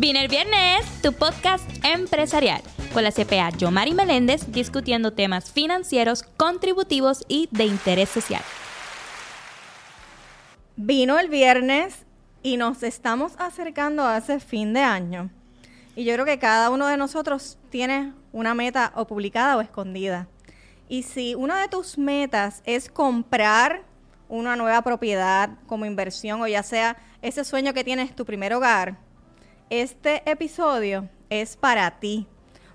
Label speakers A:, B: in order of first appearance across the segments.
A: Vine viernes, tu podcast empresarial, con la CPA Yomari Meléndez discutiendo temas financieros, contributivos y de interés social.
B: Vino el viernes y nos estamos acercando a ese fin de año. Y yo creo que cada uno de nosotros tiene una meta o publicada o escondida. Y si una de tus metas es comprar una nueva propiedad como inversión o ya sea ese sueño que tienes tu primer hogar, este episodio es para ti.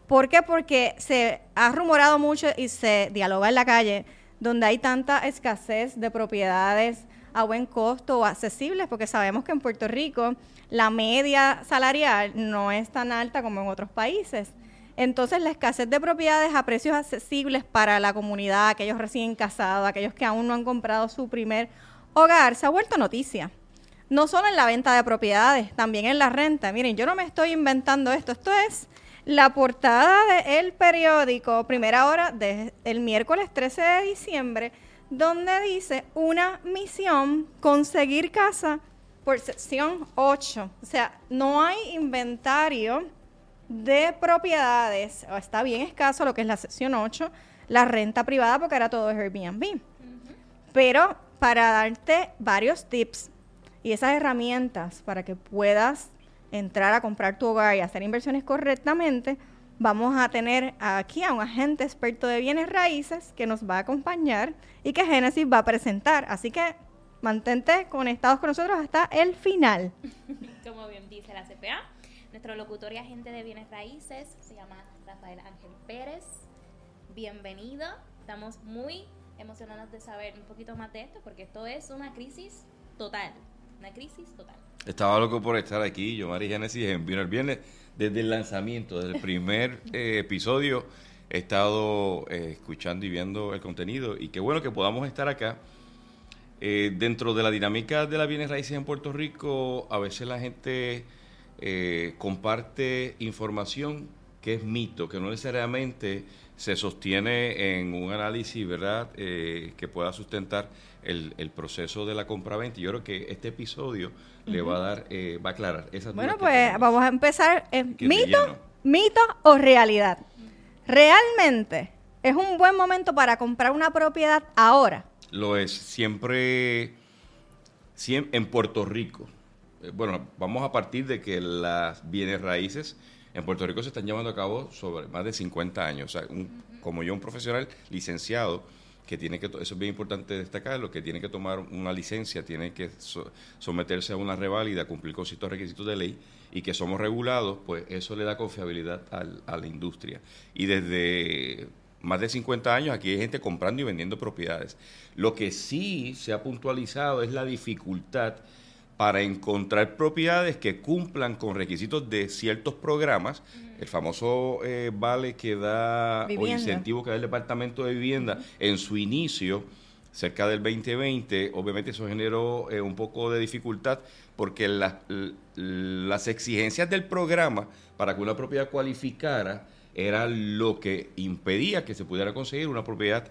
B: ¿Por qué? Porque se ha rumorado mucho y se dialoga en la calle donde hay tanta escasez de propiedades a buen costo o accesibles, porque sabemos que en Puerto Rico la media salarial no es tan alta como en otros países. Entonces la escasez de propiedades a precios accesibles para la comunidad, aquellos recién casados, aquellos que aún no han comprado su primer hogar, se ha vuelto noticia no solo en la venta de propiedades, también en la renta. Miren, yo no me estoy inventando esto, esto es la portada del periódico, primera hora del miércoles 13 de diciembre, donde dice una misión, conseguir casa por sección 8. O sea, no hay inventario de propiedades, o está bien escaso lo que es la sección 8, la renta privada, porque era todo Airbnb. Pero para darte varios tips, y esas herramientas para que puedas entrar a comprar tu hogar y hacer inversiones correctamente, vamos a tener aquí a un agente experto de bienes raíces que nos va a acompañar y que Génesis va a presentar. Así que mantente conectados con nosotros hasta el final.
A: Como bien dice la CPA, nuestro locutor y agente de bienes raíces se llama Rafael Ángel Pérez. Bienvenido. Estamos muy emocionados de saber un poquito más de esto porque esto es una crisis total una crisis total.
C: Estaba loco por estar aquí, yo, Mari Génesis, en Vino el Viernes. Desde el lanzamiento, desde el primer eh, episodio, he estado eh, escuchando y viendo el contenido. Y qué bueno que podamos estar acá. Eh, dentro de la dinámica de la bienes raíces en Puerto Rico, a veces la gente comparte información que es mito, que no necesariamente se sostiene en un análisis, ¿verdad?, que pueda sustentar el, proceso de la compra-venta. Yo creo que este episodio le va a dar, eh, va a aclarar esas
B: Bueno, pues vamos a empezar. ¿Mito, mito o realidad? ¿Realmente es un buen momento para comprar una propiedad ahora?
C: Lo es. Siempre, siempre en Puerto Rico. Eh, bueno, vamos a partir de que las bienes raíces en Puerto Rico se están llevando a cabo sobre más de 50 años. O sea, como yo, un profesional licenciado, que tiene que, eso es bien importante destacarlo, que tiene que tomar una licencia, tiene que someterse a una reválida, cumplir con ciertos requisitos de ley y que somos regulados, pues eso le da confiabilidad a la industria. Y desde más de 50 años aquí hay gente comprando y vendiendo propiedades. Lo que sí se ha puntualizado es la dificultad para encontrar propiedades que cumplan con requisitos de ciertos programas, el famoso eh, vale que da o incentivo que da el Departamento de Vivienda en su inicio, cerca del 2020, obviamente eso generó eh, un poco de dificultad porque las exigencias del programa para que una propiedad cualificara era lo que impedía que se pudiera conseguir una propiedad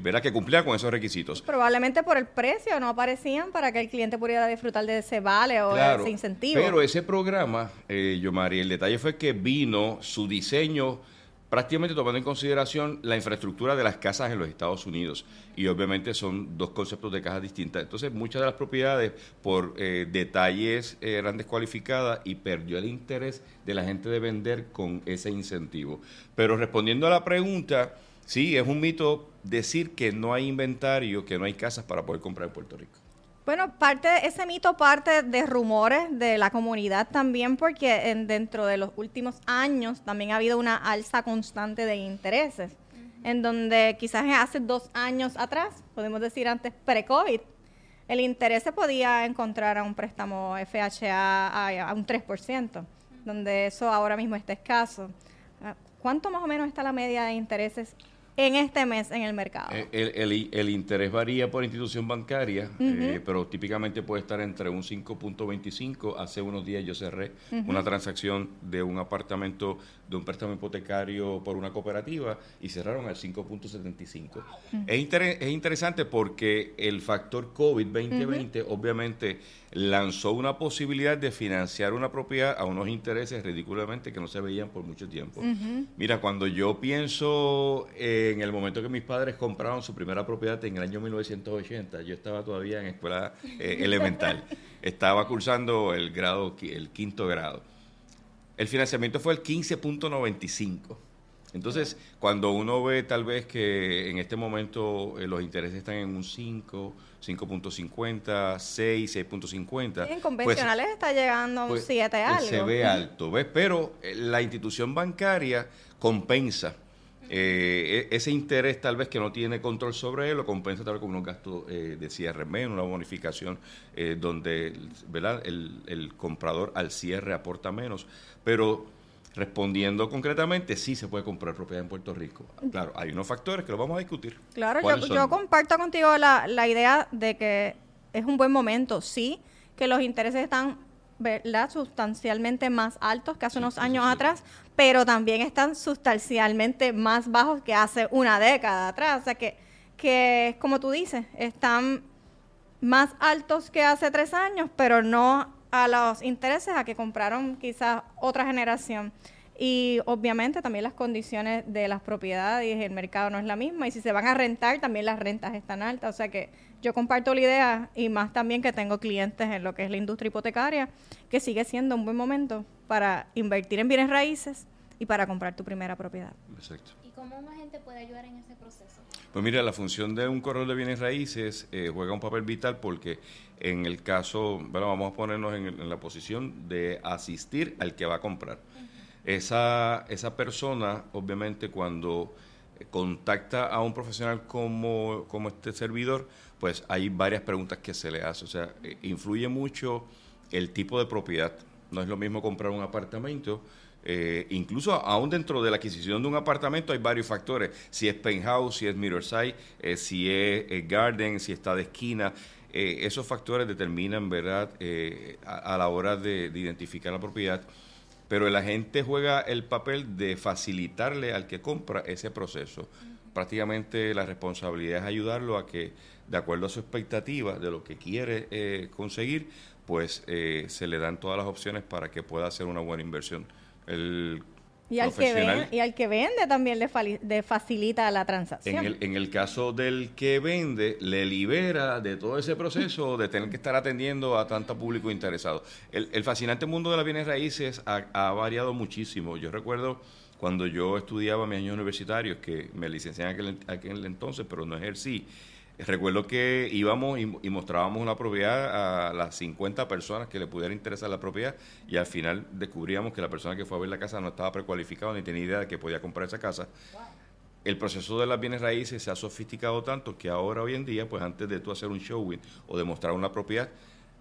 C: ¿verdad? que cumplía con esos requisitos.
B: Probablemente por el precio no aparecían para que el cliente pudiera disfrutar de ese vale o de ese incentivo.
C: Pero ese programa, eh, Yomari, el detalle fue que vino su diseño prácticamente tomando en consideración la infraestructura de las casas en los Estados Unidos. Y obviamente son dos conceptos de casas distintas. Entonces, muchas de las propiedades por eh, detalles eh, eran descualificadas y perdió el interés de la gente de vender con ese incentivo. Pero respondiendo a la pregunta, Sí, es un mito decir que no hay inventario, que no hay casas para poder comprar en Puerto Rico.
B: Bueno, parte ese mito parte de rumores de la comunidad también, porque en, dentro de los últimos años también ha habido una alza constante de intereses, en donde quizás hace dos años atrás, podemos decir antes pre-COVID, el interés se podía encontrar a un préstamo FHA a, a un 3%, donde eso ahora mismo está escaso. Ah, ¿Cuánto más o menos está la media de intereses en este mes en el mercado.
C: Eh, El, el- el interés varía por institución bancaria, eh, pero típicamente puede estar entre un 5.25. Hace unos días yo cerré una transacción de un apartamento, de un préstamo hipotecario por una cooperativa y cerraron al 5.75. es, inter- es interesante porque el factor COVID-2020 obviamente lanzó una posibilidad de financiar una propiedad a unos intereses ridículamente que no se veían por mucho tiempo. Mira, cuando yo pienso en el momento que mis padres compraron su primera propiedad en el año 1980, yo estaba todavía en escuela eh, elemental. Estaba cursando el grado, el quinto grado. El financiamiento fue el 15.95. Entonces, cuando uno ve tal vez que en este momento eh, los intereses están en un 5, 5.50, 6, 6.50.
B: en convencionales está llegando a un
C: pues,
B: 7
C: eh,
B: algo.
C: Se ve alto, ¿ves? Pero eh, la institución bancaria compensa eh, e- ese interés tal vez que no tiene control sobre él, lo compensa tal vez con unos gastos eh, de cierre menos, una bonificación eh, donde ¿verdad? El, el comprador al cierre aporta menos. Pero respondiendo concretamente, sí se puede comprar propiedad en Puerto Rico. Claro, hay unos factores que lo vamos a discutir.
B: Claro, yo, comparto contigo la, la idea de que es un buen momento, sí, que los intereses están ¿verdad? sustancialmente más altos que hace unos años atrás, pero también están sustancialmente más bajos que hace una década atrás. O sea que, que como tú dices, están más altos que hace tres años, pero no a los intereses a que compraron quizás otra generación. Y obviamente también las condiciones de las propiedades y el mercado no es la misma. Y si se van a rentar, también las rentas están altas. O sea que yo comparto la idea y más también que tengo clientes en lo que es la industria hipotecaria, que sigue siendo un buen momento para invertir en bienes raíces y para comprar tu primera propiedad.
C: Exacto.
A: ¿Y cómo un agente puede ayudar en ese proceso?
C: Pues mira, la función de un corredor de bienes raíces eh, juega un papel vital porque en el caso, bueno, vamos a ponernos en, el- en la posición de asistir al que va a comprar. Esa, esa persona, obviamente, cuando contacta a un profesional como, como este servidor, pues hay varias preguntas que se le hace. O sea, eh, influye mucho el tipo de propiedad. No es lo mismo comprar un apartamento. eh, incluso aún dentro de la adquisición de un apartamento hay varios factores. Si es penthouse, si es Mirrorside, eh, si es eh, garden, si está de esquina. eh, esos factores determinan, ¿verdad?, a, a la hora de identificar la propiedad. Pero el agente juega el papel de facilitarle al que compra ese proceso. Prácticamente la responsabilidad es ayudarlo a que, de acuerdo a su expectativa de lo que quiere eh, conseguir, pues eh, se le dan todas las opciones para que pueda hacer una buena inversión. El
B: Y al, que
C: profesional-
B: ven- y al que vende también le, facilita la transacción.
C: en el, en el caso del que vende, le libera de todo ese proceso de tener que estar atendiendo a tanto público interesado. El, el fascinante mundo de las bienes raíces ha, ha variado muchísimo. Yo recuerdo cuando yo estudiaba mis años universitarios, que me licencié en aquel, aquel entonces, pero no ejercí. Recuerdo que íbamos y, y mostrábamos una propiedad a las 50 personas que le pudiera interesar la propiedad y al final descubríamos que la persona que fue a ver la casa no estaba precualificada ni tenía idea de que podía comprar esa casa. El proceso de las bienes raíces se ha sofisticado tanto que ahora hoy en día, pues antes de tú hacer un showing o demostrar una propiedad,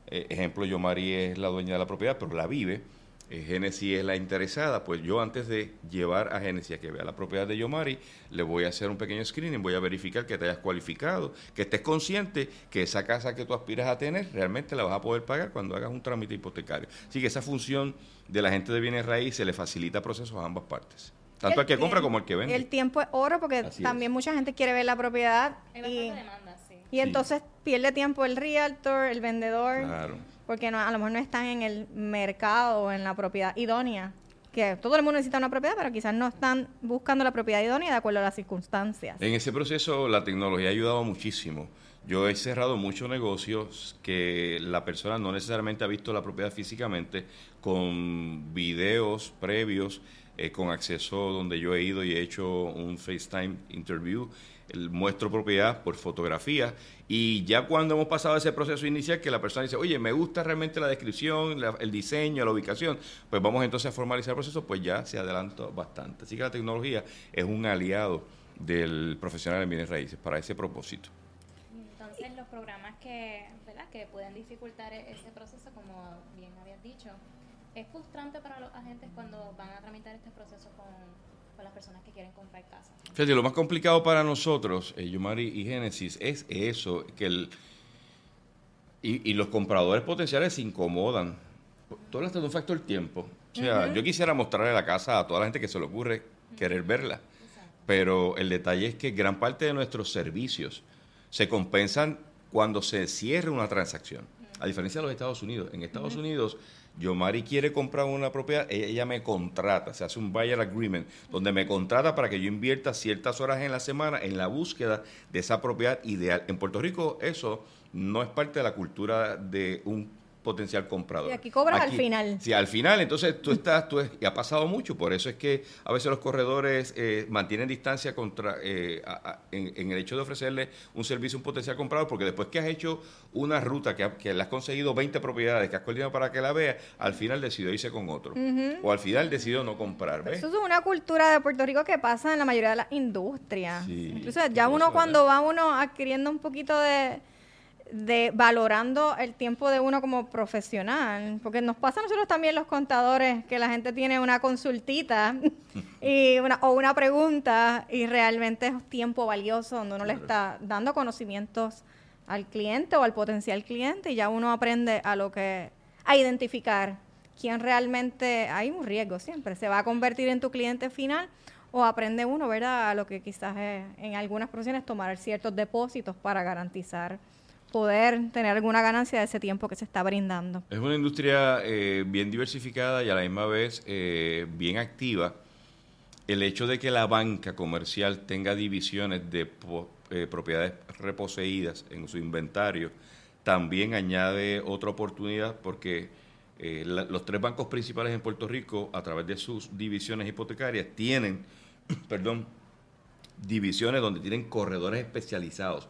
C: eh, ejemplo, yo Mari es la dueña de la propiedad, pero la vive, Genesis es la interesada, pues yo antes de llevar a Genesis a que vea la propiedad de Yomari, le voy a hacer un pequeño screening, voy a verificar que te hayas cualificado, que estés consciente que esa casa que tú aspiras a tener realmente la vas a poder pagar cuando hagas un trámite hipotecario. Así que esa función de la gente de bienes raíces le facilita procesos a ambas partes, tanto
B: El
C: al que compra como al que vende.
B: El tiempo es oro porque
C: Así
B: también
C: es.
B: mucha gente quiere ver la propiedad
A: Hay
B: y,
A: bastante demanda, sí.
B: y entonces pierde tiempo el realtor, el vendedor,
C: Claro.
B: Porque no, a lo mejor no están en el mercado o en la propiedad idónea. Que todo el mundo necesita una propiedad, pero quizás no están buscando la propiedad idónea de acuerdo a las circunstancias.
C: En ese proceso la tecnología ha ayudado muchísimo. Yo he cerrado muchos negocios que la persona no necesariamente ha visto la propiedad físicamente, con videos previos, eh, con acceso donde yo he ido y he hecho un FaceTime interview, el- muestro propiedad por fotografía y ya cuando hemos pasado ese proceso inicial que la persona dice, oye, me gusta realmente la descripción, la- el diseño, la ubicación, pues vamos entonces a formalizar el proceso, pues ya se adelantó bastante. Así que la tecnología es un aliado del profesional en bienes raíces para ese propósito.
A: Entonces, los programas que, ¿verdad? que pueden dificultar e- ese proceso, como bien habías dicho, es frustrante para los agentes cuando van a tramitar este proceso con, con las personas que quieren comprar casa.
C: Fíjate, lo más complicado para nosotros, eh, Yomari y Génesis, es eso, que el... Y, y los compradores potenciales se incomodan. Tú hablaste de un factor tiempo. O sea, yo quisiera mostrarle la casa a toda la gente que se le ocurre querer verla. Pero el detalle es que gran parte de nuestros servicios se compensan cuando se cierre una transacción. A diferencia de los Estados Unidos. En Estados Unidos, Yomari quiere comprar una propiedad, ella, ella me contrata, se hace un buyer agreement, donde me contrata para que yo invierta ciertas horas en la semana en la búsqueda de esa propiedad ideal. En Puerto Rico eso no es parte de la cultura de un potencial comprador.
B: Y aquí cobras al final.
C: Sí, al final, entonces tú estás, tú es- y ha pasado mucho, por eso es que a veces los corredores eh, mantienen distancia contra eh, a- a- en, en el hecho de ofrecerle un servicio a un potencial comprador, porque después que has hecho una ruta, que, ha- que le has conseguido 20 propiedades, que has coordinado para que la vea, al final decidió irse con otro. O al final decidió no comprar, ¿ves?
B: Eso es una cultura de Puerto Rico que pasa en la mayoría de las industrias.
C: Sí,
B: Incluso ya uno cuando va uno adquiriendo un poquito de, de valorando el tiempo de uno como profesional, porque nos pasa a nosotros también los contadores que la gente tiene una consultita y una, o una pregunta y realmente es tiempo valioso donde uno le está dando conocimientos al cliente o al potencial cliente y ya uno aprende a lo que a identificar quién realmente hay un riesgo siempre se va a convertir en tu cliente final o aprende uno verdad a lo que quizás es, en algunas profesiones tomar ciertos depósitos para garantizar poder tener alguna ganancia de ese tiempo que se está brindando
C: Es una industria eh, bien diversificada y a la misma vez eh, bien activa. El hecho de que la banca comercial tenga divisiones de eh, propiedades reposeídas en su inventario también añade otra oportunidad porque los tres bancos principales en Puerto Rico, a través de sus divisiones hipotecarias, tienen, perdón, divisiones donde tienen corredores especializados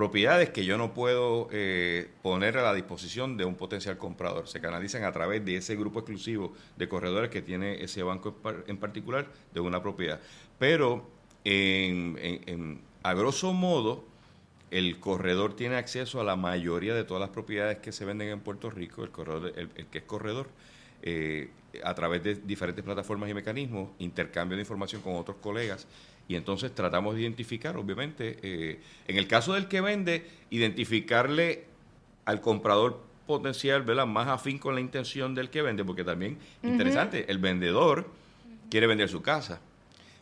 C: propiedades que yo no puedo eh, poner a la disposición de un potencial comprador. Se canalizan a través de ese grupo exclusivo de corredores que tiene ese banco en par- en particular de una propiedad. Pero en, en- en- a grosso modo, el corredor tiene acceso a la mayoría de todas las propiedades que se venden en Puerto Rico, el, corredor, el, el que es corredor, eh, a través de diferentes plataformas y mecanismos, intercambio de información con otros colegas, y entonces tratamos de identificar, obviamente, eh, en el caso del que vende, identificarle al comprador potencial, ¿verdad? Más afín con la intención del que vende, porque también, interesante, el vendedor quiere vender su casa,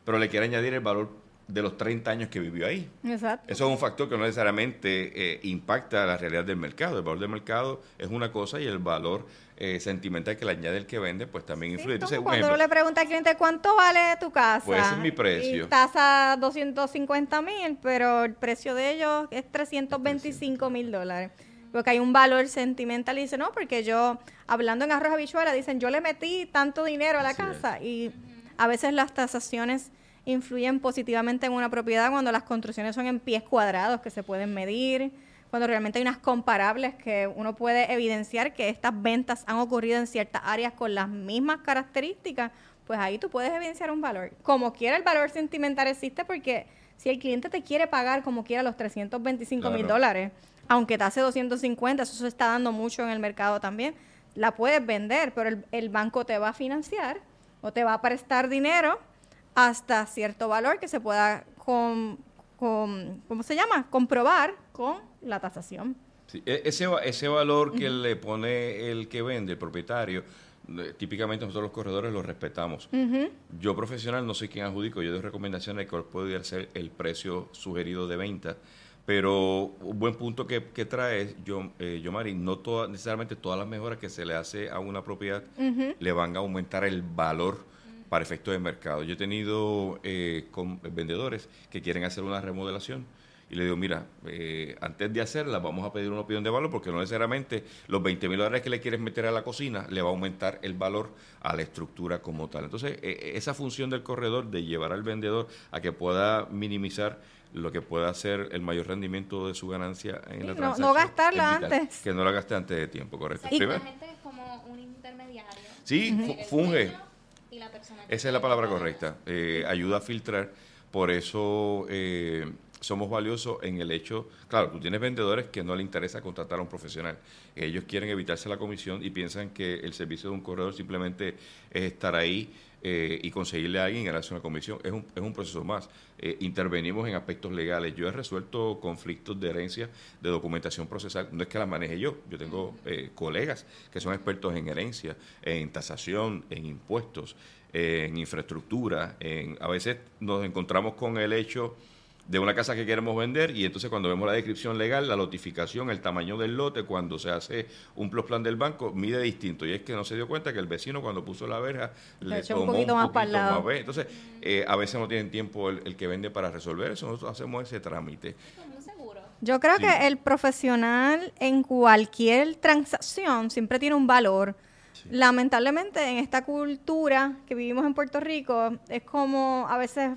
C: pero le quiere añadir el valor de los 30 años que vivió ahí.
B: exacto
C: Eso es un factor que no necesariamente eh, impacta la realidad del mercado. El valor del mercado es una cosa y el valor eh, sentimental que le añade el que vende, pues también influye. Entonces,
B: cuando
C: ejemplo,
B: uno le pregunta al cliente cuánto vale tu casa.
C: Pues ese es mi precio.
B: Y tasa 250 mil, pero el precio de ellos es 325 mil dólares. Porque hay un valor sentimental y dice, no, porque yo, hablando en arroz habichuela, dicen, yo le metí tanto dinero a la
C: Así es.
B: casa. Y a veces las tasaciones influyen positivamente en una propiedad cuando las construcciones son en pies cuadrados que se pueden medir, cuando realmente hay unas comparables que uno puede evidenciar que estas ventas han ocurrido en ciertas áreas con las mismas características, pues ahí tú puedes evidenciar un valor. Como quiera el valor sentimental existe porque si el cliente te quiere pagar como quiera los 325 mil
C: Claro.
B: dólares, aunque te hace 250, eso se está dando mucho en el mercado también, la puedes vender, pero el, el banco te va a financiar o te va a prestar dinero hasta cierto valor que se pueda con, con- ¿cómo se llama? comprobar con la tasación.
C: sí, e- ese, ese valor que le pone el que vende, el propietario, eh, típicamente nosotros los corredores lo respetamos. Yo profesional no soy quien adjudico, yo doy recomendaciones de cuál puede ser el precio sugerido de venta. Pero un buen punto que, que trae, yo, eh, Yomari, no toda, necesariamente todas las mejoras que se le hace a una propiedad le van a aumentar el valor para efectos de mercado. Yo he tenido eh, con vendedores que quieren hacer una remodelación y le digo, mira, eh, antes de hacerla vamos a pedir una opinión de valor porque no necesariamente los 20 mil dólares que le quieres meter a la cocina le va a aumentar el valor a la estructura como tal. Entonces, eh, esa función del corredor de llevar al vendedor a que pueda minimizar lo que pueda ser el mayor rendimiento de su ganancia en
B: Sí,
C: la
B: no-
C: transacción.
B: no gastarla
C: es vital.
B: antes.
C: Que no la gaste antes de tiempo, correcto.
A: O sea, que
C: Primero-
A: la gente es como un intermediario.
C: Sí, funge.
A: Dueño y la persona que
C: Esa es la palabra correcta. Eh, ayuda a filtrar. Por eso eh, somos valiosos en el hecho. Claro, tú tienes vendedores que no le interesa contratar a un profesional. Ellos quieren evitarse la comisión y piensan que el servicio de un corredor simplemente es estar ahí eh, y conseguirle a alguien ganarse una comisión. Es un, es un proceso más. Eh, intervenimos en aspectos legales. Yo he resuelto conflictos de herencia, de documentación procesal. No es que la maneje yo. Yo tengo eh, colegas que son expertos en herencia, en tasación, en impuestos, en infraestructura. En, a veces nos encontramos con el hecho de una casa que queremos vender y entonces cuando vemos la descripción legal, la notificación, el tamaño del lote, cuando se hace un plus plan del banco, mide distinto. Y es que no se dio cuenta que el vecino cuando puso la verja le, tomó un poquito, más, para el lado. Entonces, eh, a veces no tienen tiempo el, que vende para resolver eso. Nosotros hacemos ese trámite.
B: Yo creo que el profesional en cualquier transacción siempre tiene un valor. Lamentablemente en esta cultura que vivimos en Puerto Rico es como a veces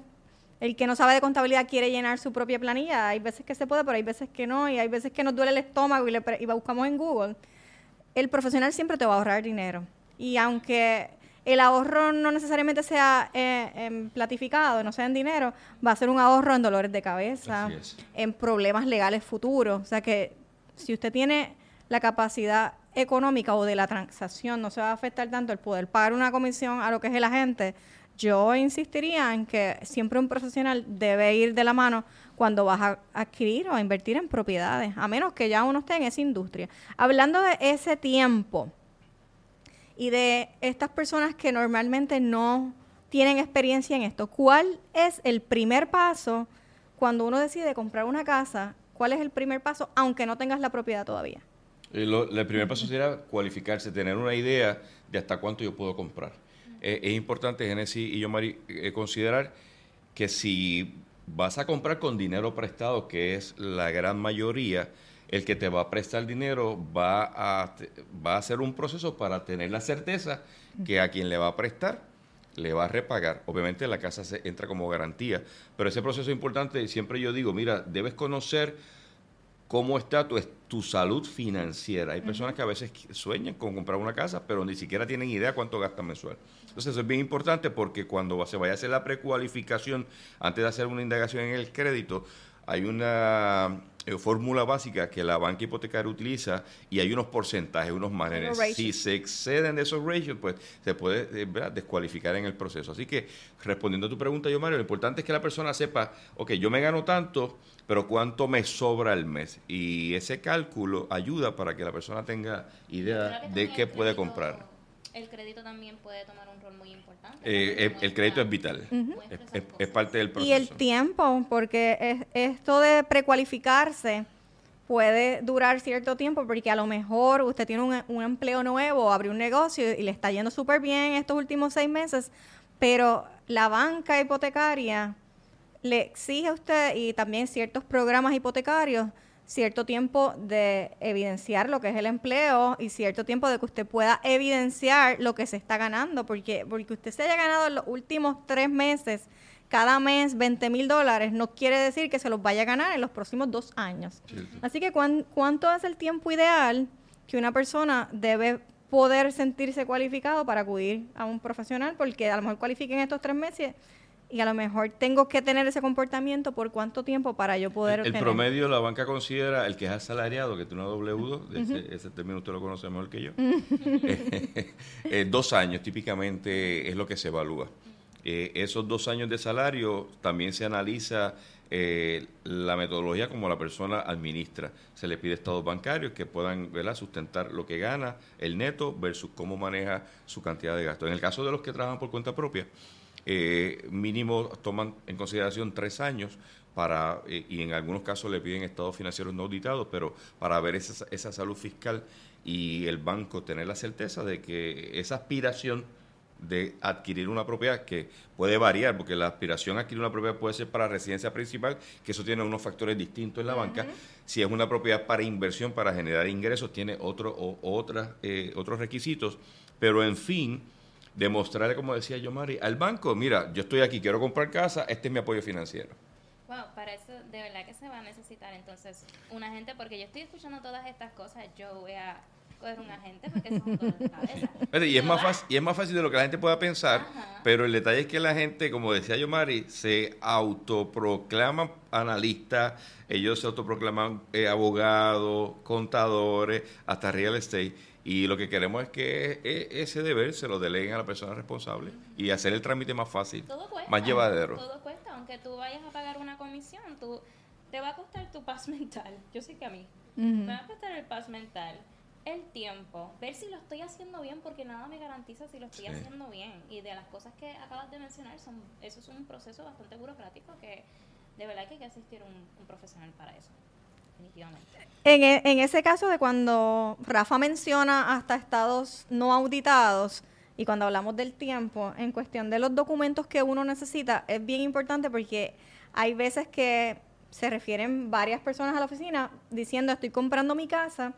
B: el que no sabe de contabilidad quiere llenar su propia planilla. Hay veces que se puede, pero hay veces que no. Y hay veces que nos duele el estómago y, le y buscamos en Google. El profesional siempre te va a ahorrar dinero. Y aunque el ahorro no necesariamente sea eh, platificado, no sea en dinero, va a ser un ahorro en dolores de cabeza, en problemas legales futuros. O sea que si usted tiene la capacidad económica o de la transacción, no se va a afectar tanto el poder pagar una comisión a lo que es el agente, yo insistiría en que siempre un profesional debe ir de la mano cuando vas a adquirir o a invertir en propiedades, a menos que ya uno esté en esa industria. Hablando de ese tiempo y de estas personas que normalmente no tienen experiencia en esto, ¿cuál es el primer paso cuando uno decide comprar una casa? ¿Cuál es el primer paso, aunque no tengas la propiedad todavía?
C: El, eh, el primer paso sería cualificarse, tener una idea de hasta cuánto yo puedo comprar. Eh, es importante, Genesis y yo, Mari, eh, considerar que si vas a comprar con dinero prestado, que es la gran mayoría, el que te va a prestar dinero va a, va a hacer un proceso para tener la certeza que a quien le va a prestar le va a repagar. Obviamente la casa se entra como garantía, pero ese proceso es importante. Siempre yo digo, mira, debes conocer cómo está tu, tu salud financiera. Hay personas que a veces sueñan con comprar una casa, pero ni siquiera tienen idea cuánto gastan mensual. Entonces eso es bien importante porque cuando se vaya a hacer la precualificación, antes de hacer una indagación en el crédito, hay una eh, fórmula básica que la banca hipotecaria utiliza y hay unos porcentajes, unos márgenes. Si se exceden de esos ratios, pues se puede eh, descualificar en el proceso. Así que, respondiendo a tu pregunta, yo, Mario, lo importante es que la persona sepa, ok, yo me gano tanto, pero cuánto me sobra al mes. Y ese cálculo ayuda para que la persona tenga idea de qué puede comprar.
A: El crédito también puede tomar un rol muy importante.
C: Eh, el, crédito es vital, es, parte del proceso.
B: Y el tiempo, porque esto de precualificarse puede durar cierto tiempo, porque a lo mejor usted tiene un, un empleo nuevo, abrió un negocio y le está yendo súper bien estos últimos seis meses, pero la banca hipotecaria le exige a usted y también ciertos programas hipotecarios cierto tiempo de evidenciar lo que es el empleo y cierto tiempo de que usted pueda evidenciar lo que se está ganando, porque, porque usted se haya ganado en los últimos tres meses, cada mes 20 mil dólares, no quiere decir que se los vaya a ganar en los próximos dos años. Así que ¿cuánto es el tiempo ideal que una persona debe poder sentirse cualificado para acudir a un profesional? Porque a lo mejor cualifiquen estos tres meses y a lo mejor tengo que tener ese comportamiento por cuánto tiempo para yo poder...
C: El, el promedio la banca considera el que es asalariado, que tiene una W2, ese, término usted lo conoce mejor que yo, eh, dos años típicamente es lo que se evalúa. Eh, esos dos años de salario también se analiza eh, la metodología como la persona administra. Se le pide estados bancarios que puedan sustentar lo que gana, el neto, versus cómo maneja su cantidad de gastos. En el caso de los que trabajan por cuenta propia, eh, mínimo toman en consideración tres años para, eh, y en algunos casos le piden estados financieros no auditados, pero para ver esa, esa salud fiscal y el banco tener la certeza de que esa aspiración de adquirir una propiedad que puede variar, porque la aspiración a adquirir una propiedad puede ser para residencia principal, que eso tiene unos factores distintos en la banca. Si es una propiedad para inversión, para generar ingresos, tiene otro, o, otras, eh, otros requisitos. Pero en fin, demostrarle, como decía yo, Mari, al banco, mira, yo estoy aquí, quiero comprar casa, este es mi apoyo financiero.
A: Wow, para eso de verdad que se va a necesitar entonces un agente, porque yo estoy escuchando todas estas cosas, yo voy a coger un agente porque es un de cabeza.
C: y, es más fácil, y es más fácil de lo que la gente pueda pensar, pero el detalle es que la gente, como decía yo, Mari, se autoproclaman analistas, ellos se autoproclaman eh, abogados, contadores, hasta real estate Y lo que queremos es que e, ese deber se lo deleguen a la persona responsable y hacer el trámite más fácil, más llevadero.
A: Todo cuesta, aunque tú vayas a pagar una comisión, tú, te va a costar tu paz mental. Yo sé que a mí. Me va a costar el paz mental, el tiempo, ver si lo estoy haciendo bien, porque nada me garantiza si lo estoy haciendo bien. Y de las cosas que acabas de mencionar, son, eso es un proceso bastante burocrático que de verdad que hay que asistir un, un profesional para eso.
B: En, e, en, ese caso de cuando Rafa menciona hasta estados no auditados y cuando hablamos del tiempo, en cuestión de los documentos que uno necesita, es bien importante porque hay veces que se refieren varias personas a la oficina diciendo estoy comprando mi casa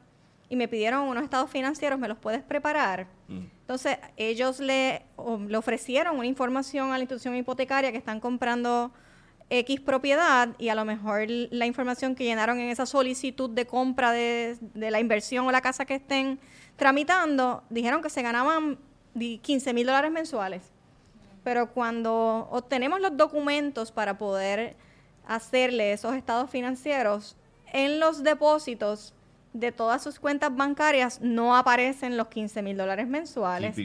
B: y me pidieron unos estados financieros, ¿me los puedes preparar? Mm. Entonces, ellos le, le ofrecieron una información a la institución hipotecaria que están comprando X propiedad y a lo mejor la información que llenaron en esa solicitud de compra de, la inversión o la casa que estén tramitando, dijeron que se ganaban 15 mil dólares mensuales. Pero cuando obtenemos los documentos para poder hacerle esos estados financieros, en los depósitos de todas sus cuentas bancarias no aparecen los 15 mil dólares mensuales.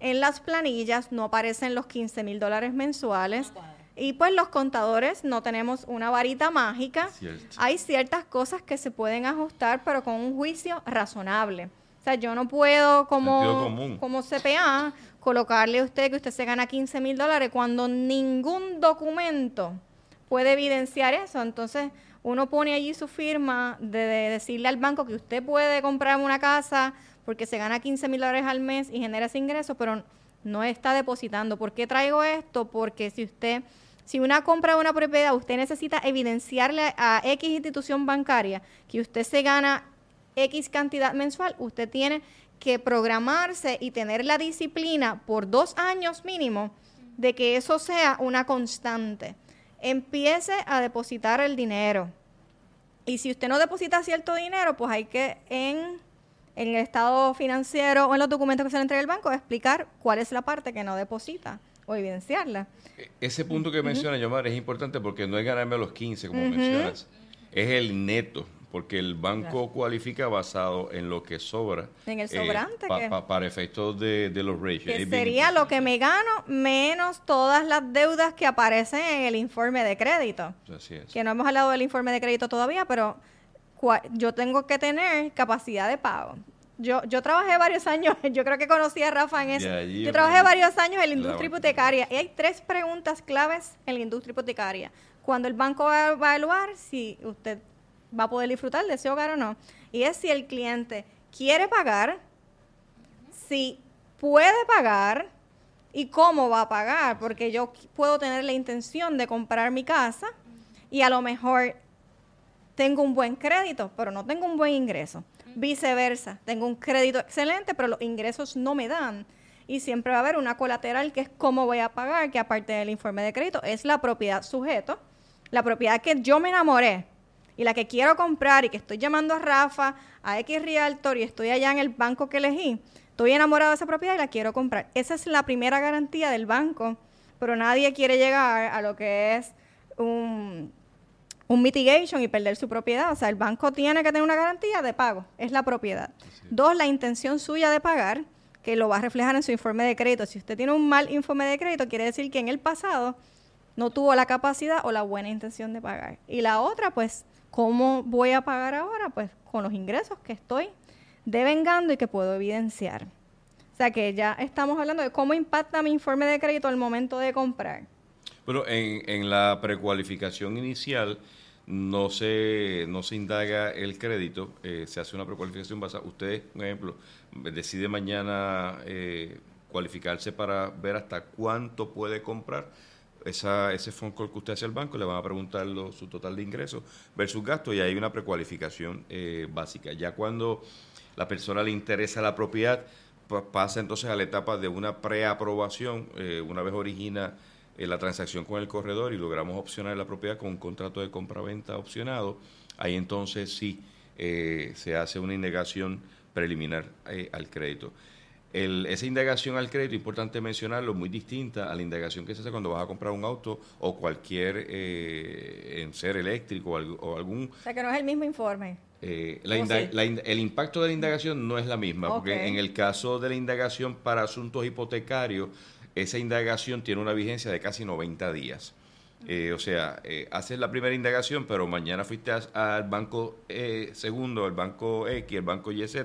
B: En las planillas no aparecen los 15 mil dólares mensuales. Y pues los contadores no tenemos una varita mágica. Hay ciertas cosas que se pueden ajustar, pero con un juicio razonable. O sea, yo no puedo como, como CPA colocarle a usted que usted se gana 15 mil dólares cuando ningún documento puede evidenciar eso. Entonces, uno pone allí su firma de, decirle al banco que usted puede comprar una casa porque se gana 15 mil dólares al mes y genera ese ingreso, pero no está depositando. ¿Por qué traigo esto? Porque si usted si una compra de una propiedad, usted necesita evidenciarle a X institución bancaria que usted se gana X cantidad mensual, usted tiene que programarse y tener la disciplina por dos años mínimo de que eso sea una constante. Empiece a depositar el dinero. Y si usted no deposita cierto dinero, pues hay que en, en el estado financiero o en los documentos que se le entrega el banco explicar cuál es la parte que no deposita o evidenciarla.
C: E, ese punto que menciona, Yomar, es importante porque no es ganarme los 15, como mencionas, es el neto, porque el banco cualifica basado en lo que sobra.
B: En el sobrante.
C: Eh, para efectos de, los ratios.
B: Que sería lo que me gano menos todas las deudas que aparecen en el informe de crédito. Así es. Que no hemos hablado del informe de crédito todavía, pero yo tengo que tener capacidad de pago. Yo, yo trabajé varios años, yo creo que conocí a Rafa en eso. yo trabajé varios años en la industria hipotecaria y hay tres preguntas claves en la industria hipotecaria. Cuando el banco va a evaluar si usted va a poder disfrutar de ese hogar o no. Y es si el cliente quiere pagar, si puede pagar y cómo va a pagar. Porque yo puedo tener la intención de comprar mi casa y a lo mejor tengo un buen crédito, pero no tengo un buen ingreso. Viceversa, tengo un crédito excelente, pero los ingresos no me dan. Y siempre va a haber una colateral que es cómo voy a pagar, que aparte del informe de crédito es la propiedad sujeto, la propiedad que yo me enamoré y la que quiero comprar y que estoy llamando a Rafa, a X Realtor y estoy allá en el banco que elegí. Estoy enamorado de esa propiedad y la quiero comprar. Esa es la primera garantía del banco, pero nadie quiere llegar a lo que es un un mitigation y perder su propiedad. O sea, el banco tiene que tener una garantía de pago, es la propiedad. Dos, la intención suya de pagar, que lo va a reflejar en su informe de crédito. Si usted tiene un mal informe de crédito, quiere decir que en el pasado no tuvo la capacidad o la buena intención de pagar. Y la otra, pues, ¿cómo voy a pagar ahora? Pues con los ingresos que estoy devengando y que puedo evidenciar. O sea que ya estamos hablando de cómo impacta mi informe de crédito al momento de comprar.
C: Bueno, en, en la precualificación inicial, no se, no se indaga el crédito, eh, se hace una precualificación basada. Usted, por ejemplo, decide mañana eh, cualificarse para ver hasta cuánto puede comprar. Esa, ese phone call que usted hace al banco, le van a preguntar su total de ingresos versus gastos y hay una precualificación eh, básica. Ya cuando la persona le interesa la propiedad, pasa entonces a la etapa de una preaprobación, una vez origina la transacción con el corredor y logramos opcionar la propiedad con un contrato de compra-venta opcionado, ahí entonces sí eh, se hace una indagación preliminar eh, al crédito. el- esa indagación al crédito, importante mencionarlo, muy distinta a la indagación que se hace cuando vas a comprar un auto o cualquier eh, en ser eléctrico o, algo- o algún
B: O sea, que no es el mismo informe.
C: eh, el impacto de la indagación no es la misma, porque en el caso de la indagación para asuntos hipotecarios, esa indagación tiene una vigencia de casi 90 días. Eh, o sea, eh, haces la primera indagación, pero mañana fuiste al banco eh, segundo, el banco X, el banco YZ,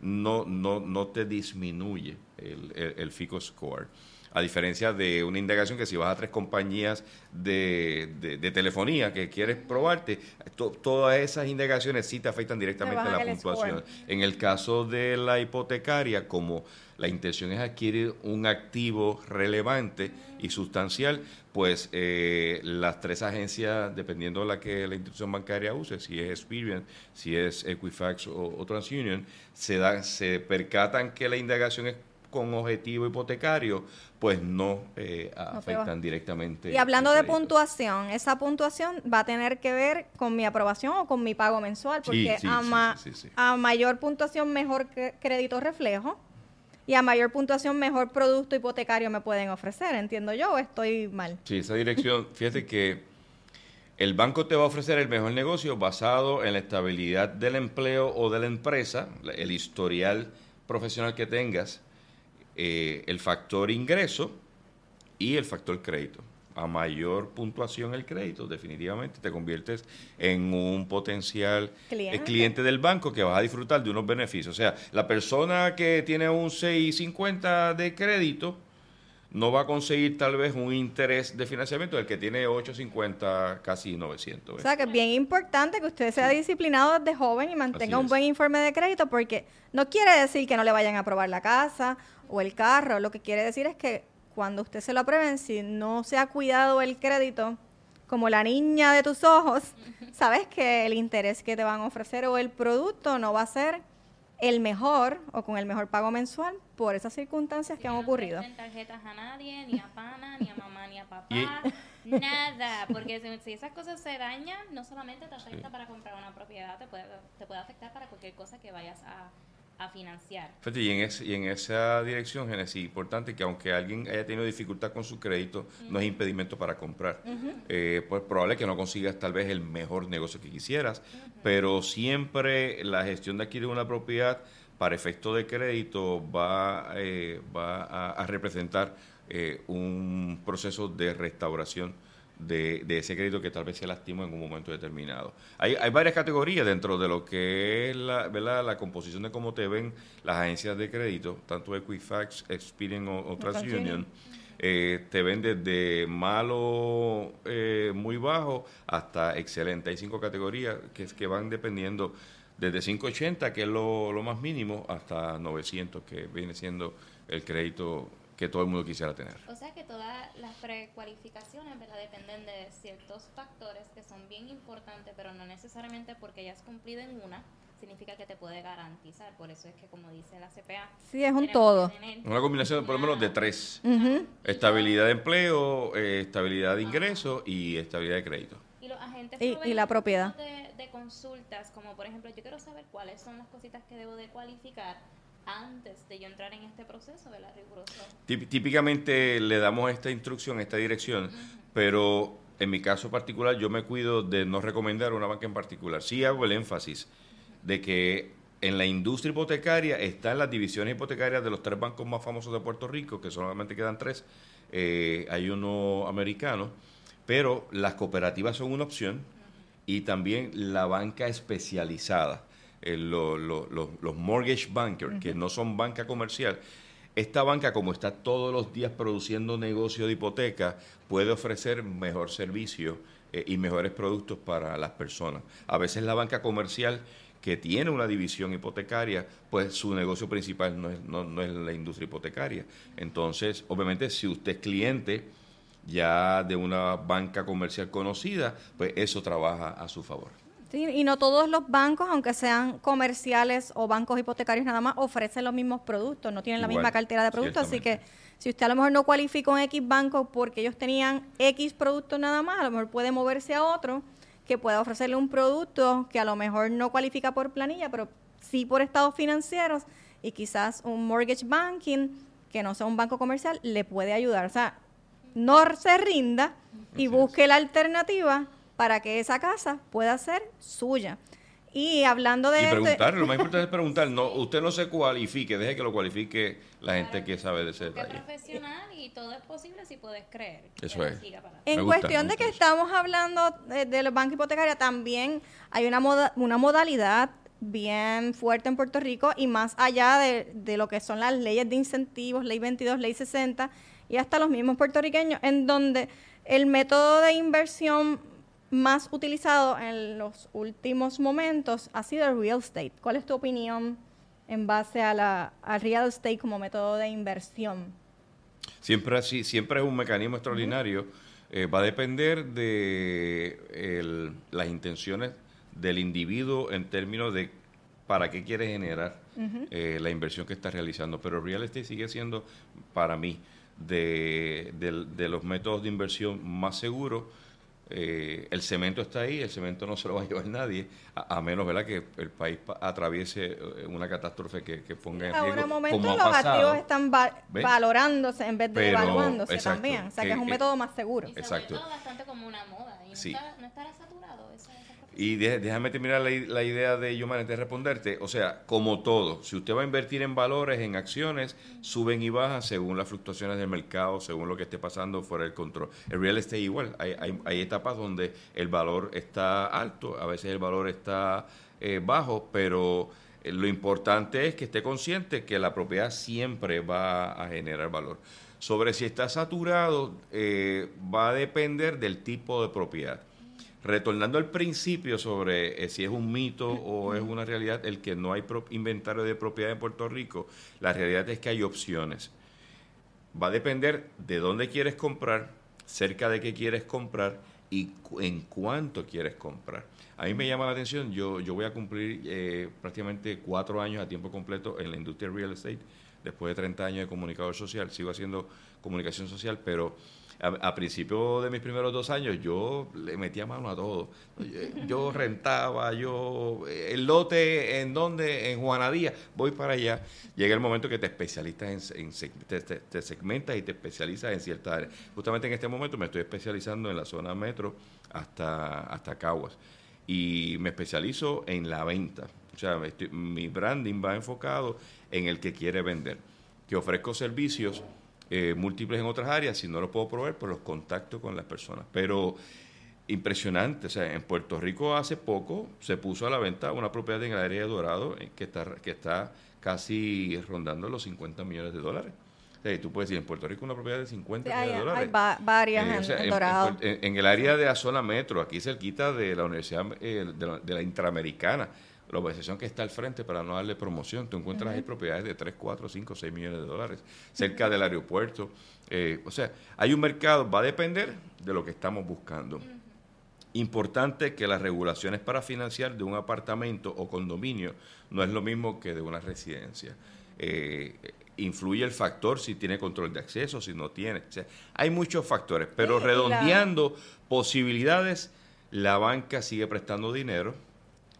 C: no, no, no te disminuye el, el, el FICO score. A diferencia de una indagación que si vas a tres compañías de, de- de telefonía que quieres probarte, to- todas esas indagaciones sí te afectan directamente a la puntuación. En el caso de la hipotecaria, como la intención es adquirir un activo relevante y sustancial, pues eh, las tres agencias, dependiendo de la que la institución bancaria use, si es Experian, si es Equifax o, o TransUnion, se, dan, se percatan que la indagación es con objetivo hipotecario, pues no, eh, afectan directamente.
B: Y hablando de puntuación, esa puntuación va a tener que ver con mi aprobación o con mi pago mensual, porque
C: sí,
B: a, ma-
C: sí,
B: a mayor puntuación, mejor crédito reflejo, y a mayor puntuación, mejor producto hipotecario me pueden ofrecer, entiendo yo, o estoy mal.
C: Sí, esa dirección, fíjate que el banco te va a ofrecer el mejor negocio basado en la estabilidad del empleo o de la empresa, el historial profesional que tengas, eh, el factor ingreso y el factor crédito. A mayor puntuación el crédito, definitivamente te conviertes en un potencial eh,
B: Cliente.
C: cliente del banco que vas a disfrutar de unos beneficios. O sea, la persona que tiene un 650 de crédito, no va a conseguir tal vez un interés de financiamiento del que tiene 850, casi 900.
B: O sea que es bien importante que usted sea disciplinado desde joven y mantenga un buen informe de crédito porque no quiere decir que no le vayan a aprobar la casa o el carro, lo que quiere decir es que cuando usted se lo aprueben, si no se ha cuidado el crédito como la niña de tus ojos, sabes que el interés que te van a ofrecer o el producto no va a ser el mejor o con el mejor pago mensual por esas circunstancias que han
A: no
B: ocurrido.
A: presten tarjetas a nadie, ni a pana, ni a mamá, ni a papá. Nada, porque si, si esas cosas se dañan, no solamente te afecta para comprar una propiedad, te puede, te puede afectar para cualquier cosa que vayas a, a financiar.
C: Y en, ese- y en esa dirección, Genesis, importante que aunque alguien haya tenido dificultad con su crédito, no es impedimento para comprar. Eh, pues probable que no consigas tal vez el mejor negocio que quisieras, pero siempre la gestión de adquirir una propiedad para efecto de crédito va, eh, va a, a representar eh, un proceso de restauración de, de ese crédito que tal vez se lastimó en un momento determinado. Hay, hay varias categorías dentro de lo que es la, ¿verdad? la composición de cómo te ven las agencias de crédito, tanto Equifax, Experian o, o TransUnion. Eh, te ven desde malo, eh, muy bajo, hasta excelente. Hay cinco categorías que, que van dependiendo desde 580, que es lo, lo más mínimo, hasta 900, que viene siendo el crédito que todo el mundo quisiera tener.
A: O sea que todas las precualificaciones ¿verdad? dependen de ciertos factores que son bien importantes, pero no necesariamente porque hayas cumplido en una, significa que te puede garantizar. Por eso es que, como dice la CPA,
B: Sí, es un todo.
C: Una combinación por lo menos de tres. Estabilidad de empleo, eh, estabilidad de ingreso y estabilidad de crédito.
A: Y los agentes
B: Y- la propiedad.
A: De, de consultas, como por ejemplo, yo quiero saber cuáles son las cositas que debo de cualificar antes de yo entrar en este proceso de la riguroso.
C: Tip- Típicamente le damos esta instrucción, esta dirección, pero en mi caso particular yo me cuido de no recomendar una banca en particular. Sí hago el énfasis de que en la industria hipotecaria están las divisiones hipotecarias de los tres bancos más famosos de Puerto Rico, que solamente quedan tres. Eh, hay uno americano, pero las cooperativas son una opción y también la banca especializada, eh, lo- lo- lo- los mortgage bankers, que no son banca comercial. Esta banca, como está todos los días produciendo negocio de hipoteca, puede ofrecer mejor servicio eh, y mejores productos para las personas. A veces la banca comercial que tiene una división hipotecaria, pues su negocio principal no es, no, no es la industria hipotecaria. Entonces, obviamente, si usted es cliente ya de una banca comercial conocida, pues eso trabaja a su favor.
B: Sí, y no todos los bancos, aunque sean comerciales o bancos hipotecarios nada más, ofrecen los mismos productos, no tienen la misma cartera de productos, así que si usted a lo mejor no cualificó en X banco porque ellos tenían X productos nada más, a lo mejor puede moverse a otro que pueda ofrecerle un producto que a lo mejor no cualifica por planilla, pero sí por estados financieros y quizás un mortgage banking, que no sea un banco comercial, le puede ayudar. O sea, no se rinda y busque la alternativa para que esa casa pueda ser suya. Y hablando de...
C: Y preguntar, lo más importante es preguntar, no, usted no se cualifique, deje que lo cualifique la gente que sabe de ese detalle.
A: profesional y todo es posible si puedes creer.
C: Eso es.
B: En cuestión de que estamos hablando de, los bancos hipotecarios, también hay una, una modalidad bien fuerte en Puerto Rico y más allá de, de, lo que son las leyes de incentivos, ley 22, ley 60 y hasta los mismos puertorriqueños, en donde el método de inversión más utilizado en los últimos momentos ha sido el real estate. ¿Cuál es tu opinión en base a la, al real estate como método de inversión?
C: Siempre así, siempre es un mecanismo extraordinario. Eh, va a depender de las intenciones del individuo en términos de para qué quiere generar eh, la inversión que está realizando. Pero el real estate sigue siendo, para mí, de, de los métodos de inversión más seguros eh, el cemento está ahí, el cemento no se lo va a llevar nadie, a, menos ¿verdad? que el país atraviese eh, una catástrofe que, ponga en riesgo.
B: Ahora, momento los activos están valorándose en vez de evaluándose también, o sea que, es un método más seguro.
A: Y exacto. bastante como una moda, y no, no estará saturado
C: y déjame terminar la, idea de yo de responderte. O sea, como todo, si usted va a invertir en valores, en acciones, suben y bajan según las fluctuaciones del mercado, según lo que esté pasando fuera del control. El real estate igual. Hay, hay, etapas donde el valor está alto, a veces el valor está eh, bajo, pero eh, lo importante es que esté consciente que la propiedad siempre va a generar valor. Sobre si está saturado, eh, va a depender del tipo de propiedad retornando al principio sobre eh, si es un mito o es una realidad el que no hay inventario de propiedad en Puerto Rico, la realidad es que hay opciones. Va a depender de dónde quieres comprar, cerca de qué quieres comprar y en cuánto quieres comprar. A mí me llama la atención, yo, yo voy a cumplir eh, prácticamente cuatro años a tiempo completo en la industria real estate, después de 30 años de comunicador social, sigo haciendo comunicación social, pero a, principio de mis primeros dos años yo le metía mano a todo. Yo rentaba, yo el lote en donde, en Juanadía, voy para allá. Llega el momento que te especializas en, te, segmentas y te especializas en ciertas áreas. Justamente en este momento me estoy especializando en la zona metro hasta, hasta Caguas. Y me especializo en la venta. O sea, mi branding va enfocado en el que quiere vender. Que ofrezco servicios eh, múltiples en otras áreas, si no lo puedo proveer, por los contactos con las personas. Pero impresionante, o sea, en Puerto Rico hace poco se puso a la venta una propiedad en el área de Dorado eh, que está, que está casi rondando los 50 millones de dólares. O tú puedes decir, en Puerto Rico una propiedad de 50 millones de dólares.
B: Hay varias
C: eh, en,
B: Dorado.
C: En, el área de la zona metro, aquí cerquita de la Universidad de, la, de la Interamericana, la organización que está al frente para no darle promoción. Tú encuentras ahí propiedades de 3, 4, 5, 6 millones de dólares cerca del aeropuerto. Eh, o sea, hay un mercado, va a depender de lo que estamos buscando. Importante que las regulaciones para financiar de un apartamento o condominio no es lo mismo que de una residencia. Eh, influye el factor si tiene control de acceso, si no tiene. O sea, hay muchos factores, pero redondeando posibilidades, la banca sigue prestando dinero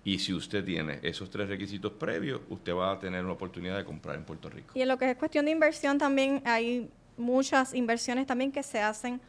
C: y si usted tiene esos tres requisitos previos, usted va a tener una oportunidad de comprar en Puerto Rico.
B: Y en lo que es cuestión de inversión también hay muchas inversiones también que se hacen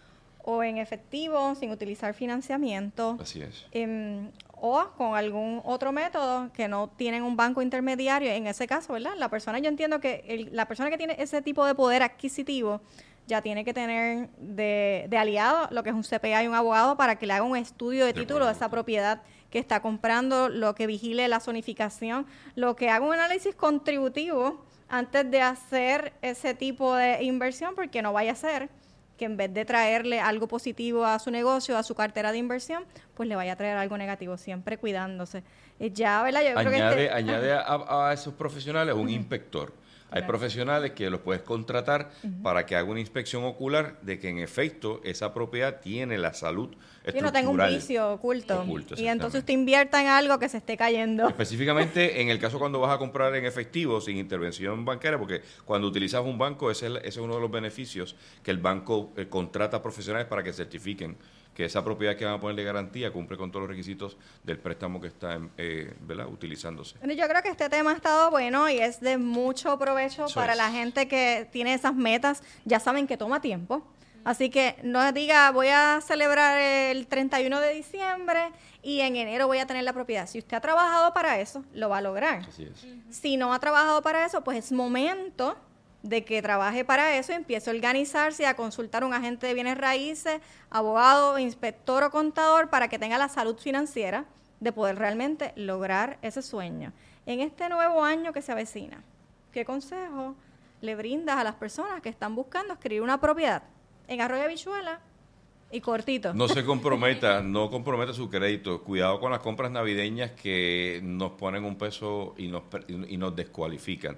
B: o en efectivo, sin utilizar financiamiento.
C: Así es.
B: Em, o con algún otro método que no tienen un banco intermediario. En ese caso, ¿verdad? La persona, yo entiendo que la persona que tiene ese tipo de poder adquisitivo ya tiene que tener de, de aliado lo que es un CPA y un abogado para que le haga un estudio de, título de esa propiedad que está comprando, lo que vigile la zonificación, lo que haga un análisis contributivo antes de hacer ese tipo de inversión, porque no vaya a ser que en vez de traerle algo positivo a su negocio, a su cartera de inversión, pues le vaya a traer algo negativo, siempre cuidándose. Eh, ya, ¿verdad?
C: Yo añade, creo que este añade a, a, esos profesionales un inspector hay profesionales que los puedes contratar para que haga una inspección ocular de que en efecto esa propiedad tiene la salud estructural. Y no tenga un
B: vicio oculto. y entonces usted invierta en algo que se esté cayendo.
C: Específicamente en el caso cuando vas a comprar en efectivo sin intervención bancaria, porque cuando utilizas un banco ese es, uno de los beneficios que el banco eh, contrata profesionales para que certifiquen que esa propiedad que van a poner de garantía cumple con todos los requisitos del préstamo que está eh, ¿verdad? utilizándose.
B: Yo creo que este tema ha estado bueno y es de mucho provecho para la gente que tiene esas metas. Ya saben que toma tiempo. Así que no diga, voy a celebrar el 31 de diciembre y en enero voy a tener la propiedad. Si usted ha trabajado para eso, lo va a lograr.
C: Así es.
B: Si no ha trabajado para eso, pues es momento de que trabaje para eso empiece a organizarse y a consultar a un agente de bienes raíces, abogado, inspector o contador para que tenga la salud financiera de poder realmente lograr ese sueño. En este nuevo año que se avecina, ¿qué consejo le brindas a las personas que están buscando escribir una propiedad en Arroyo Bichuela y cortito?
C: No se comprometa, no comprometa su crédito. Cuidado con las compras navideñas que nos ponen un peso y nos, y nos descualifican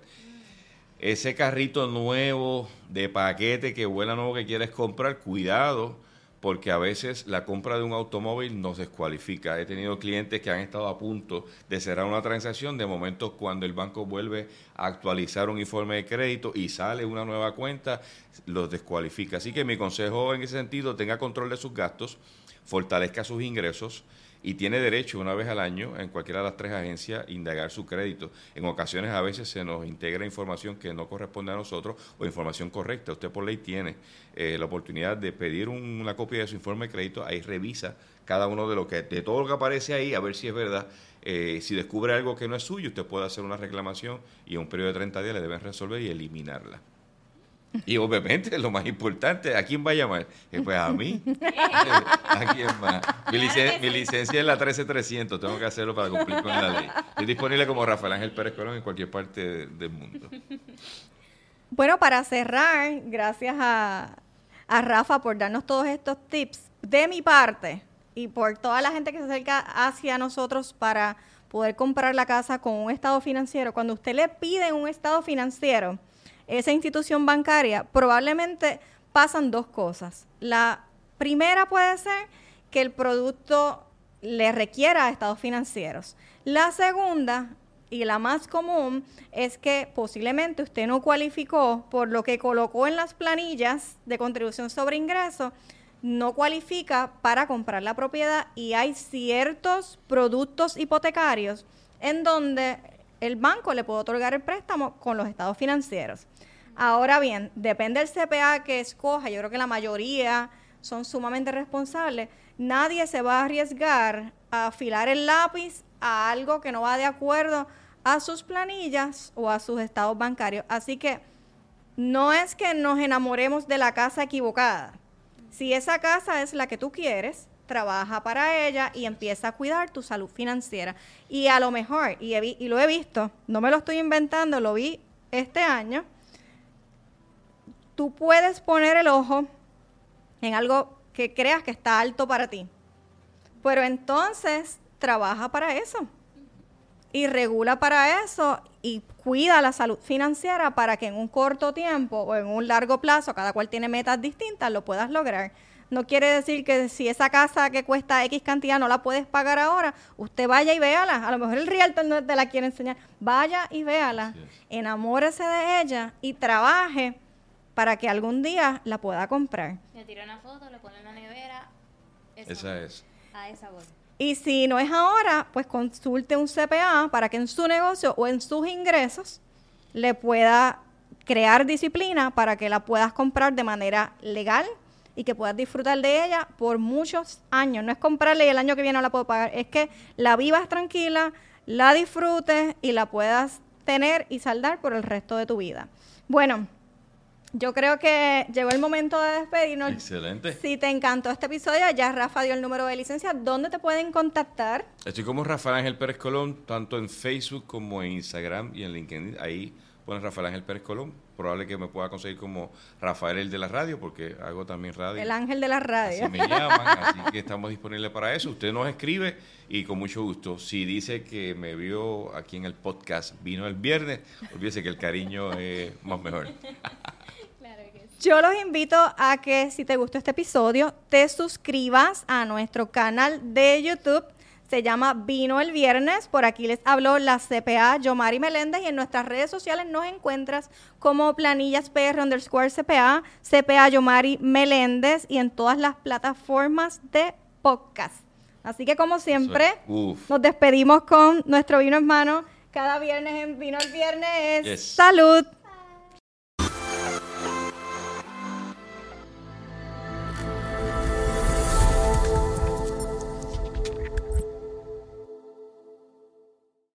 C: ese carrito nuevo de paquete que vuela nuevo que quieres comprar, cuidado, porque a veces la compra de un automóvil nos descualifica. He tenido clientes que han estado a punto de cerrar una transacción, de momento cuando el banco vuelve a actualizar un informe de crédito y sale una nueva cuenta, los descualifica. Así que mi consejo en ese sentido, tenga control de sus gastos, fortalezca sus ingresos y tiene derecho una vez al año en cualquiera de las tres agencias indagar su crédito. En ocasiones a veces se nos integra información que no corresponde a nosotros o información correcta. Usted por ley tiene eh, la oportunidad de pedir una copia de su informe de crédito, ahí revisa cada uno de lo que de todo lo que aparece ahí a ver si es verdad. Eh, si descubre algo que no es suyo, usted puede hacer una reclamación y en un periodo de 30 días le deben resolver y eliminarla. Y obviamente lo más importante, ¿a quién va a llamar? Eh, pues a mí. ¿A quién más? Mi, licencia es la 13300, tengo que hacerlo para cumplir con la ley. Estoy disponible como Rafael Ángel Pérez Colón en cualquier parte del mundo.
B: Bueno, para cerrar, gracias a, a Rafa por darnos todos estos tips. De mi parte y por toda la gente que se acerca hacia nosotros para poder comprar la casa con un estado financiero, cuando usted le pide un estado financiero, esa institución bancaria, probablemente pasan dos cosas. La primera puede ser que el producto le requiera estados financieros. La segunda y la más común es que posiblemente usted no cualificó por lo que colocó en las planillas de contribución sobre ingreso, no cualifica para comprar la propiedad y hay ciertos productos hipotecarios en donde el banco le puede otorgar el préstamo con los estados financieros. Ahora bien, depende del CPA que escoja, yo creo que la mayoría son sumamente responsables. Nadie se va a arriesgar a afilar el lápiz a algo que no va de acuerdo a sus planillas o a sus estados bancarios. Así que no es que nos enamoremos de la casa equivocada. Si esa casa es la que tú quieres, trabaja para ella y empieza a cuidar tu salud financiera. Y a lo mejor, y, y lo he visto, no me lo estoy inventando, lo vi este año, tú puedes poner el ojo en algo que creas que está alto para ti. Pero entonces trabaja para eso y regula para eso y cuida la salud financiera para que en un corto tiempo o en un largo plazo, cada cual tiene metas distintas, lo puedas lograr. No quiere decir que si esa casa que cuesta X cantidad no la puedes pagar ahora, usted vaya y véala. A lo mejor el realtor no te la quiere enseñar. Vaya y véala, enamórese de ella y trabaje para que algún día la pueda comprar.
A: Le tira una foto, le pone en la nevera.
C: Esa es.
A: A esa voz.
B: Y si no es ahora, pues consulte un CPA para que en su negocio o en sus ingresos le pueda crear disciplina para que la puedas comprar de manera legal y que puedas disfrutar de ella por muchos años. No es comprarle y el año que viene no la puedo pagar, es que la vivas tranquila, la disfrutes y la puedas tener y saldar por el resto de tu vida. Bueno, yo creo que llegó el momento de despedirnos.
C: Excelente.
B: Si te encantó este episodio, ya Rafa dio el número de licencia. ¿Dónde te pueden contactar?
C: Estoy como Rafael Ángel Pérez Colón, tanto en Facebook como en Instagram y en LinkedIn. Ahí pones Rafael Ángel Pérez Colón. Probable que me pueda conseguir como Rafael el de la radio, porque hago también radio.
B: El ángel de la radio.
C: Así me llaman, así que estamos disponibles para eso. Usted nos escribe y con mucho gusto. Si dice que me vio aquí en el podcast, vino el viernes, olvídese que el cariño es más mejor.
B: Yo los invito a que si te gustó este episodio, te suscribas a nuestro canal de YouTube. Se llama Vino el Viernes. Por aquí les habló la CPA Yomari Meléndez y en nuestras redes sociales nos encuentras como planillas PR underscore CPA, CPA Yomari Meléndez y en todas las plataformas de podcast. Así que como siempre,
C: Uf.
B: nos despedimos con nuestro vino en mano. Cada viernes en Vino el Viernes.
C: Yes.
B: Salud.